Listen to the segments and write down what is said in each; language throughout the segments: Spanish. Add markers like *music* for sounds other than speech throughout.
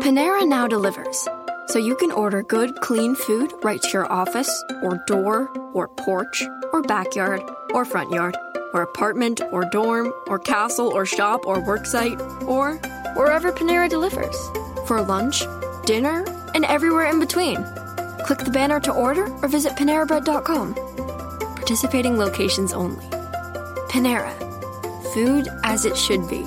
Panera now delivers, so you can order good, clean food right to your office, or door, or porch, or backyard, or front yard, or apartment, or dorm, or castle, or shop, or worksite, or wherever Panera delivers. For lunch, dinner, and everywhere in between. Click the banner to order or visit PaneraBread.com. Participating locations only. Panera. Food as it should be.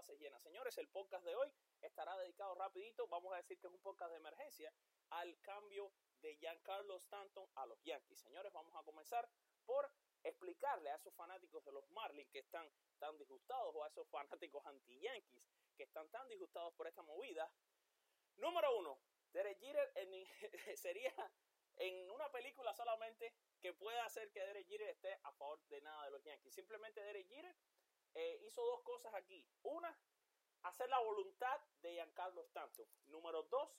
Bases llenas. Señores, el podcast de hoy estará dedicado rapidito, vamos a decir que es un podcast de emergencia, al cambio de Giancarlo Stanton a los Yankees. Señores, vamos a comenzar por explicarle a esos fanáticos de los Marlins que están tan disgustados o a esos fanáticos anti-Yankees que están tan disgustados por esta movida. Número uno, Derek Jeter en- *laughs* sería en una película solamente que pueda hacer que Derek Jeter esté a favor de nada de los Yankees. Simplemente Derek Jeter eh, hizo dos cosas aquí. Una, hacer la voluntad de Giancarlo Stanton. Número dos,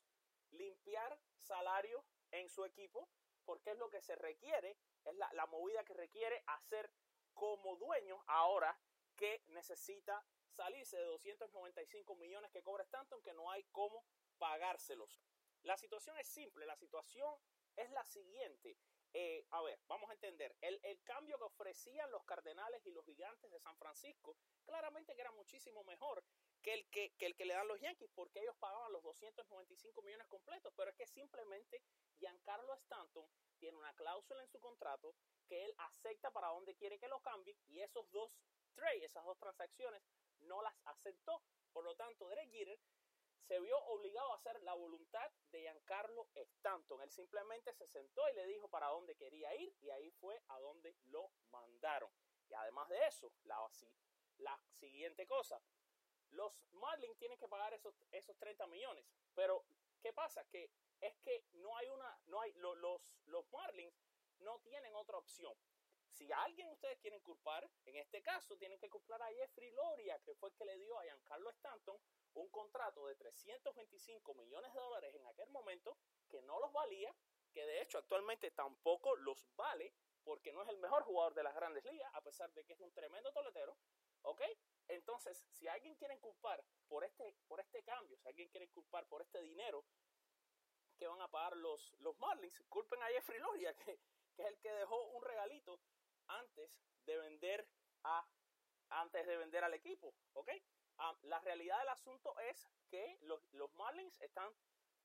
limpiar salario en su equipo, porque es lo que se requiere, es la, movida que requiere hacer como dueño ahora que necesita salirse de 295 millones que cobra Stanton, que no hay cómo pagárselos. La situación es simple, la situación es la siguiente. Eh, a ver, vamos a entender. El, el cambio que ofrecían los Cardenales y los Gigantes de San Francisco, claramente que era muchísimo mejor que el que, que el que le dan los Yankees, porque ellos pagaban los 295 millones completos. Pero es que simplemente Giancarlo Stanton tiene una cláusula en su contrato que él acepta para donde quiere que lo cambie y esos dos trades, esas dos transacciones, no las aceptó. Por lo tanto, Derek Jeter se vio obligado a hacer la voluntad de Giancarlo Stanton. Él simplemente se sentó y le dijo para dónde quería ir y ahí fue a donde lo mandaron. Y además de eso, la, la siguiente cosa, los Marlins tienen que pagar esos, esos 30 millones. Pero, ¿qué pasa? Que es que no hay una, no hay, lo- los, los Marlins no tienen otra opción. Si alguien ustedes quieren culpar, en este caso tienen que culpar a Jeffrey Loria, que fue el que le dio a Giancarlo Stanton un contrato de 325 millones de dólares en aquel momento, que no los valía, que de hecho actualmente tampoco los vale, porque no es el mejor jugador de las grandes ligas, a pesar de que es un tremendo toletero, ¿ok? Entonces, si alguien quiere culpar por este, por este cambio, si alguien quiere culpar por este dinero que van a pagar los, los Marlins, culpen a Jeffrey Loria, *laughs* que, que es el que dejó un regalito antes de vender a antes de vender al equipo, ¿ok? Ah, la realidad del asunto es que los, los Marlins están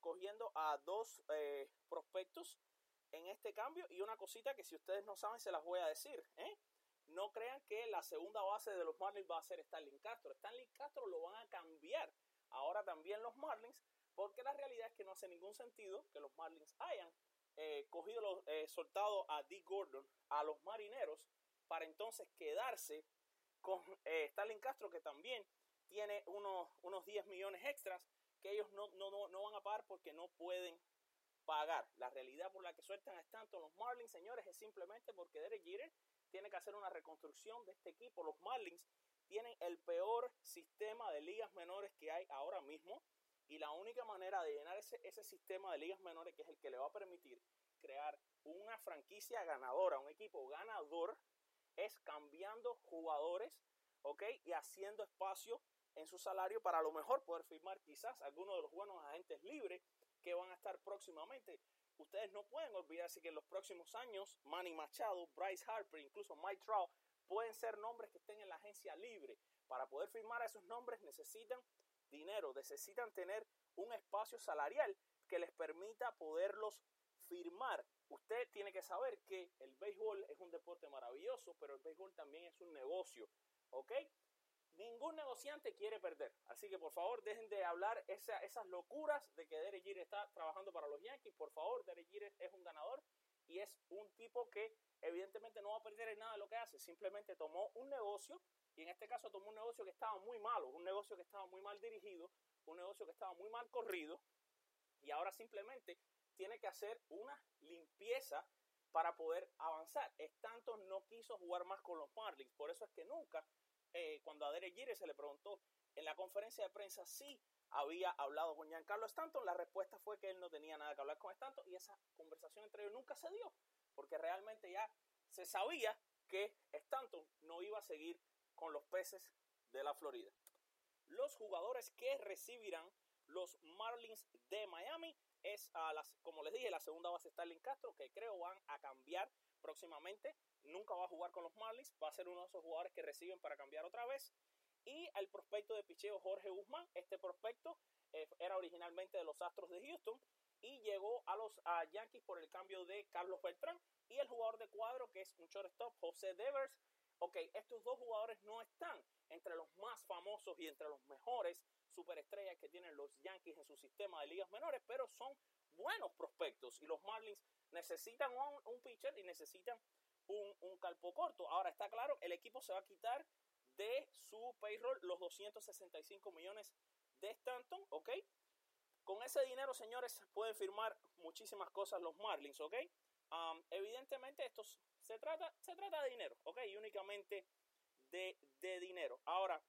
cogiendo a dos eh, prospectos en este cambio y una cosita que si ustedes no saben se las voy a decir, ¿eh? No crean que la segunda base de los Marlins va a ser Stanley Castro. Stanley Castro lo van a cambiar ahora también los Marlins porque la realidad es que no hace ningún sentido que los Marlins hayan eh, cogido, los, eh, a Dick Gordon a los marineros para entonces quedarse con eh, Stalin Castro que también tiene unos, unos 10 millones extras que ellos no, no, no, no van a pagar porque no pueden pagar. La realidad por la que sueltan a Stanton los Marlins, señores, es simplemente porque Derek Jeter tiene que hacer una reconstrucción de este equipo. Los Marlins tienen el peor sistema de ligas menores que hay ahora mismo y la única manera de llenar ese, ese sistema de ligas menores, que es el que le va a permitir crear una franquicia ganadora, un equipo ganador, es cambiando jugadores, ¿ok? Y haciendo espacio en su salario para a lo mejor poder firmar quizás algunos de los buenos agentes libres que van a estar próximamente. Ustedes no pueden olvidarse que en los próximos años Manny Machado, Bryce Harper, incluso Mike Trout pueden ser nombres que estén en la agencia libre. Para poder firmar a esos nombres necesitan dinero, necesitan tener un espacio salarial que les permita poderlos firmar. Usted tiene que saber que el béisbol es un deporte maravilloso, pero el béisbol también es un negocio, ¿ok? Ningún negociante quiere perder. Así que por favor dejen de hablar esa, esas locuras de que Derek Jeter está trabajando para los Yankees. Por favor, Derek Jeter es un ganador y es un tipo que evidentemente no va a perder en nada de lo que hace. Simplemente tomó un negocio y en este caso tomó un negocio que estaba muy malo, un negocio que estaba muy mal dirigido, un negocio que estaba muy mal corrido y ahora simplemente tiene que hacer una limpieza para poder avanzar. Stanton no quiso jugar más con los Marlins, por eso es que nunca, eh, cuando a Derek se le preguntó en la conferencia de prensa si había hablado con Giancarlo Stanton, la respuesta fue que él no tenía nada que hablar con Stanton y esa conversación entre ellos nunca se dio, porque realmente ya se sabía que Stanton no iba a seguir con los peces de la Florida. Los jugadores que recibirán los Marlins de Miami es, a las, como les dije, la segunda base Starling Castro, que creo van a cambiar próximamente. Nunca va a jugar con los Marlins, va a ser uno de esos jugadores que reciben para cambiar otra vez. Y el prospecto de picheo Jorge Guzmán, este prospecto eh, era originalmente de los Astros de Houston y llegó a los a Yankees por el cambio de Carlos Beltrán. Y el jugador de cuadro, que es un shortstop, José Devers. Ok, estos dos jugadores no están entre los más famosos y entre los mejores superestrellas que tienen los Yankees en su sistema de ligas menores, pero son buenos prospectos y los Marlins necesitan un, pitcher y necesitan un, un, calpo corto. Ahora está claro, el equipo se va a quitar de su payroll los 265 millones de Stanton, ¿ok? Con ese dinero, señores, pueden firmar muchísimas cosas los Marlins, ¿ok? Um, evidentemente, esto se trata, se trata de dinero, ¿ok? Y únicamente de, de dinero. Ahora,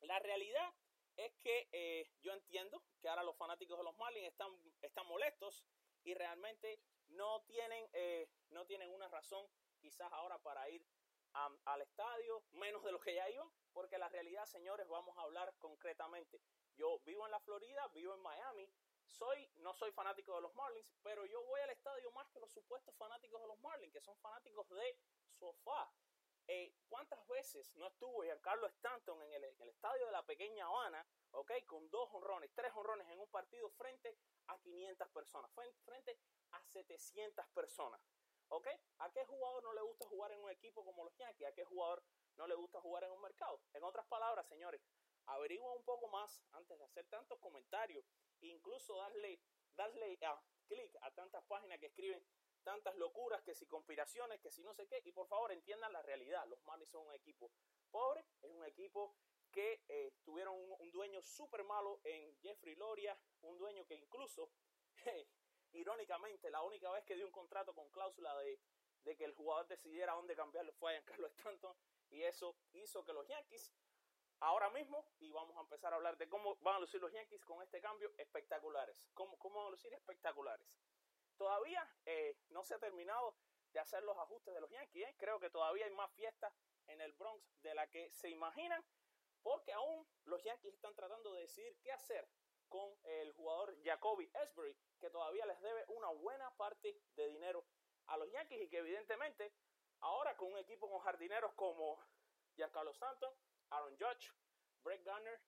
la realidad es que eh, yo entiendo que ahora los fanáticos de los Marlins están, están molestos y realmente no tienen, eh, no tienen una razón quizás ahora para ir al estadio, menos de lo que ya iban, porque la realidad, señores, vamos a hablar concretamente. Yo vivo en la Florida, vivo en Miami, soy, no soy fanático de los Marlins, pero yo voy al estadio más que los supuestos fanáticos de los Marlins, que son fanáticos de sofá. Eh, ¿Cuántas veces no estuvo Giancarlo Stanton en el, en el, estadio de la pequeña Habana, ok, con dos honrones, tres honrones en un partido frente a 500 personas, frente a 700 personas, ok? ¿A qué jugador no le gusta jugar en un equipo como los Yankees? ¿A qué jugador no le gusta jugar en un mercado? En otras palabras, señores, averigua un poco más antes de hacer tantos comentarios, incluso darle, darle a clic a tantas páginas que escriben tantas locuras, que si conspiraciones, que si no sé qué, y por favor entiendan la realidad, los Marlins son un equipo pobre, es un equipo que eh, tuvieron un, un dueño súper malo en Jeffrey Loria, un dueño que incluso, *laughs* irónicamente, la única vez que dio un contrato con cláusula de, de que el jugador decidiera dónde cambiarlo fue a Giancarlo *laughs* Stanton, y eso hizo que los Yankees ahora mismo, y vamos a empezar a hablar de cómo van a lucir los Yankees con este cambio, espectaculares. ¿Cómo, cómo van a lucir espectaculares? Todavía eh, no se ha terminado de hacer los ajustes de los Yankees. ¿eh? Creo que todavía hay más fiestas en el Bronx de la que se imaginan, porque aún los Yankees están tratando de decidir qué hacer con el jugador Jacoby Esbury, que todavía les debe una buena parte de dinero a los Yankees y que evidentemente ahora con un equipo con jardineros como Giancarlo Stanton, Aaron Judge, Brett Garner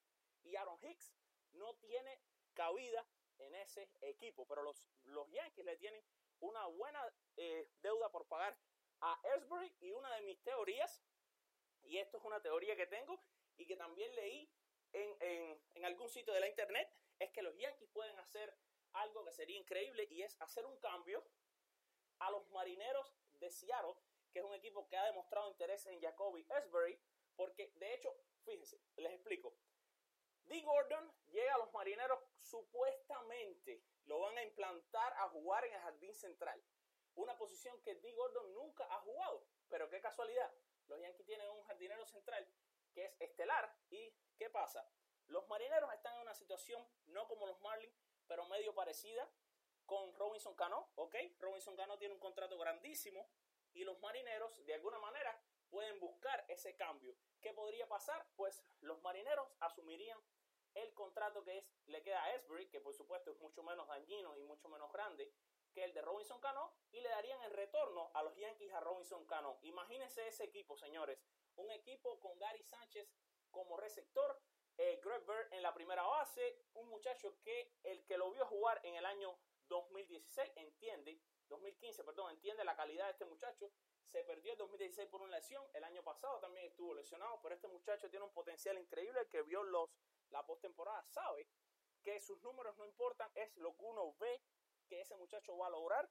y Aaron Hicks, no tiene cabida en ese equipo. Pero los, los Yankees le tienen una buena eh, deuda por pagar a Esbury y una de mis teorías, y esto es una teoría que tengo y que también leí en, en algún sitio de la internet, es que los Yankees pueden hacer algo que sería increíble y es hacer un cambio a los marineros de Seattle, que es un equipo que ha demostrado interés en Jacoby Esbury, porque de hecho, fíjense, les explico. D. Gordon llega a los marineros supuestamente lo van a implantar a jugar en el jardín central. Una posición que D. Gordon nunca ha jugado. Pero qué casualidad. Los Yankees tienen un jardinero central que es estelar. ¿Y qué pasa? Los marineros están en una situación no como los Marlins, pero medio parecida con Robinson Cano. ¿Ok? Robinson Cano tiene un contrato grandísimo y los marineros de alguna manera pueden buscar ese cambio. ¿Qué podría pasar? Pues los marineros asumirían el contrato que es, le queda a Esbury, que por supuesto es mucho menos dañino y mucho menos grande que el de Robinson Cano, y le darían el retorno a los Yankees a Robinson Cano. Imagínense ese equipo, señores. Un equipo con Gary Sánchez como receptor, eh, Greg Bird en la primera base, un muchacho que el que lo vio jugar en el año 2016 entiende, 2015, perdón, entiende la calidad de este muchacho. Se perdió en 2016 por una lesión, el año pasado también estuvo lesionado, pero este muchacho tiene un potencial increíble, el que vio los, la postemporada sabe que sus números no importan, es lo que uno ve que ese muchacho va a lograr.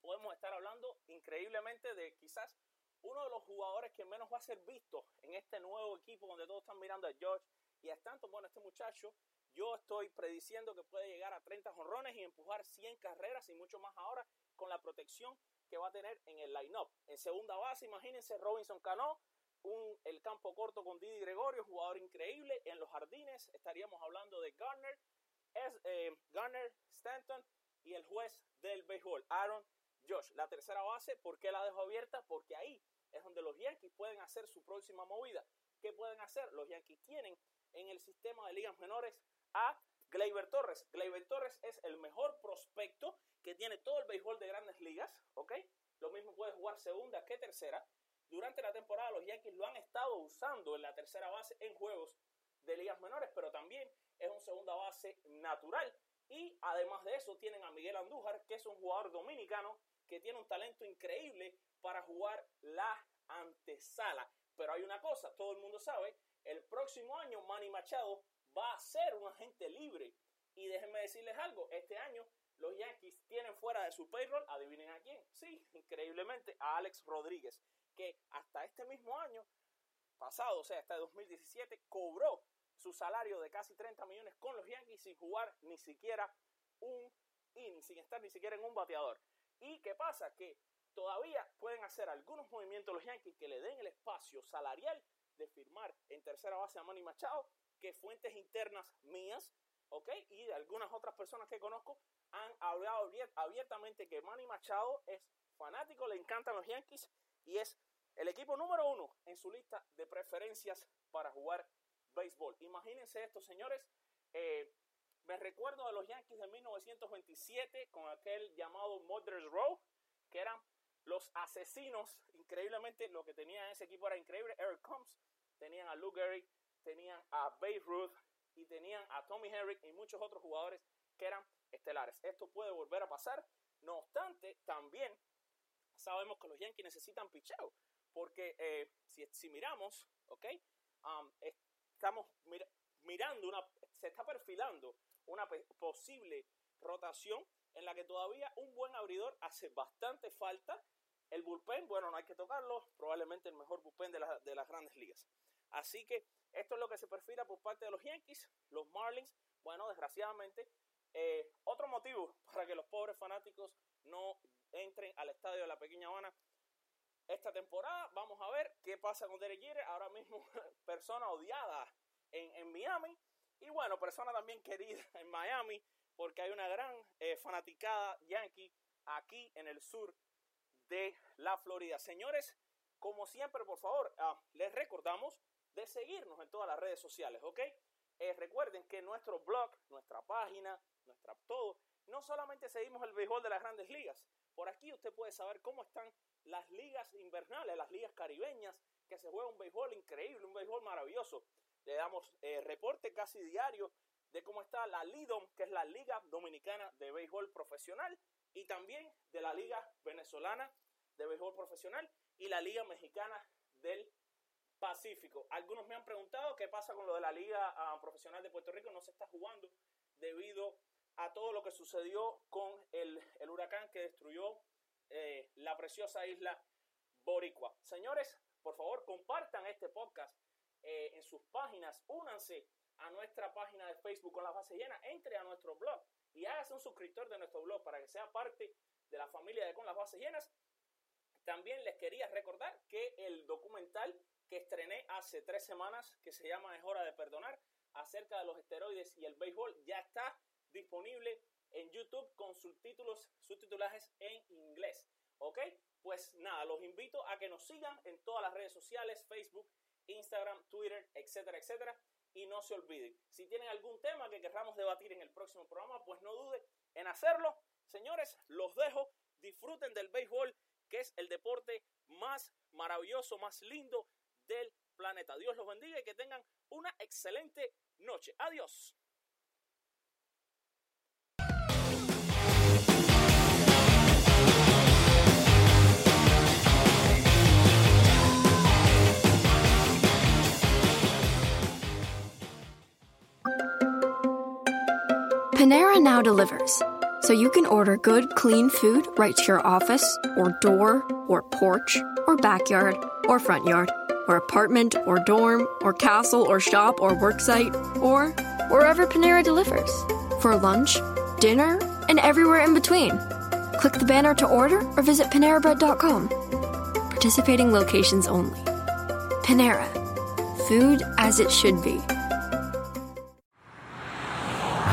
Podemos estar hablando increíblemente de quizás uno de los jugadores que menos va a ser visto en este nuevo equipo donde todos están mirando a George y a tanto Bueno, este muchacho, yo estoy prediciendo que puede llegar a 30 jonrones y empujar 100 carreras y mucho más ahora con la protección que va a tener en el line-up. En segunda base, imagínense Robinson Cano, un, el campo corto con Didi Gregorio, jugador increíble. En los jardines estaríamos hablando de Garner, es, eh, Garner, Stanton y el juez del béisbol, Aaron Josh. La tercera base, ¿por qué la dejo abierta? Porque ahí es donde los Yankees pueden hacer su próxima movida. ¿Qué pueden hacer? Los Yankees tienen en el sistema de ligas menores a Gleyber Torres. Gleyber Torres es el mejor prospecto que tiene todo el béisbol de grandes ligas, ¿ok? Lo mismo puede jugar segunda que tercera. Durante la temporada los Yankees lo han estado usando en la tercera base en juegos de ligas menores, pero también es un segunda base natural. Y además de eso tienen a Miguel Andújar, que es un jugador dominicano que tiene un talento increíble para jugar la antesala. Pero hay una cosa, todo el mundo sabe el próximo año Manny Machado va a ser un agente libre. Y déjenme decirles algo, este año los Yankees tienen fuera de su payroll, adivinen a quién, sí, increíblemente a Alex Rodríguez, que hasta este mismo año pasado, o sea, hasta 2017, cobró su salario de casi 30 millones con los Yankees sin jugar ni siquiera un in, sin estar ni siquiera en un bateador. ¿Y qué pasa? Que todavía pueden hacer algunos movimientos los Yankees que le den el espacio salarial de firmar en tercera base a Manny Machado, que fuentes internas mías, ¿ok? Y de algunas otras personas que conozco han hablado abiertamente que Manny Machado es fanático, le encantan los Yankees y es el equipo número uno en su lista de preferencias para jugar béisbol. Imagínense esto, señores. Eh, me recuerdo de los Yankees de 1927 con aquel llamado Mother's Row, que eran los asesinos, increíblemente, lo que tenían ese equipo era increíble. Eric Combs, tenían a Lou Gehrig, tenían a Babe Ruth y tenían a Tommy Henry y muchos otros jugadores que eran estelares. Esto puede volver a pasar. No obstante, también sabemos que los Yankees necesitan picheo. Porque eh, si, miramos, ¿ok? Um, estamos mirando una, se está perfilando una posible rotación en la que todavía un buen abridor hace bastante falta el bullpen, bueno, no hay que tocarlo, probablemente el mejor bullpen de, de las grandes ligas. Así que esto es lo que se perfila por parte de los Yankees, los Marlins. Bueno, desgraciadamente, eh, otro motivo *laughs* para que los pobres fanáticos no entren al estadio de la Pequeña Habana esta temporada. Vamos a ver qué pasa con Derek Jeter, ahora mismo *laughs* persona odiada en, en, Miami y bueno, persona también querida en Miami porque hay una gran eh, fanaticada yankee aquí en el sur de la Florida. Señores, como siempre, por favor, ah, les recordamos de seguirnos en todas las redes sociales, ¿ok? Eh, recuerden que nuestro blog, nuestra página, nuestra todo, no solamente seguimos el béisbol de las grandes ligas, por aquí usted puede saber cómo están las ligas invernales, las ligas caribeñas, que se juega un béisbol increíble, un béisbol maravilloso. Le damos eh, reporte casi diario de cómo está la LIDOM, que es la Liga Dominicana de Béisbol Profesional, y también de la Liga Venezolana de Béisbol Profesional y la Liga Mexicana del Pacífico. Algunos me han preguntado qué pasa con lo de la Liga ah, Profesional de Puerto Rico. No se está jugando debido a todo lo que sucedió con el, huracán que destruyó eh, la preciosa isla Boricua. Señores, por favor, compartan este podcast eh, en sus páginas. Únanse a nuestra página de Facebook con la base llena. Entre a nuestro blog y hágase un suscriptor de nuestro blog para que sea parte de la familia de Con las Bases Llenas. También les quería recordar que el documental que estrené hace tres semanas, que se llama Es hora de perdonar, acerca de los esteroides y el béisbol, ya está disponible en YouTube con subtítulos, subtitulajes en inglés. ¿Ok? Pues nada, los invito a que nos sigan en todas las redes sociales, Facebook, Instagram, Twitter, etcétera, etcétera y no se olviden. Si tienen algún tema que querramos debatir en el próximo programa, pues no dude en hacerlo. Señores, los dejo. Disfruten del béisbol, que es el deporte más maravilloso, más lindo del planeta. Dios los bendiga y que tengan una excelente noche. Adiós. Panera now delivers, so you can order good, clean food right to your office, or door, or porch, or backyard, or front yard, or apartment, or dorm, or castle, or shop, or worksite, or wherever Panera delivers. For lunch, dinner, and everywhere in between. Click the banner to order or visit PaneraBread.com. Participating locations only. Panera. Food as it should be.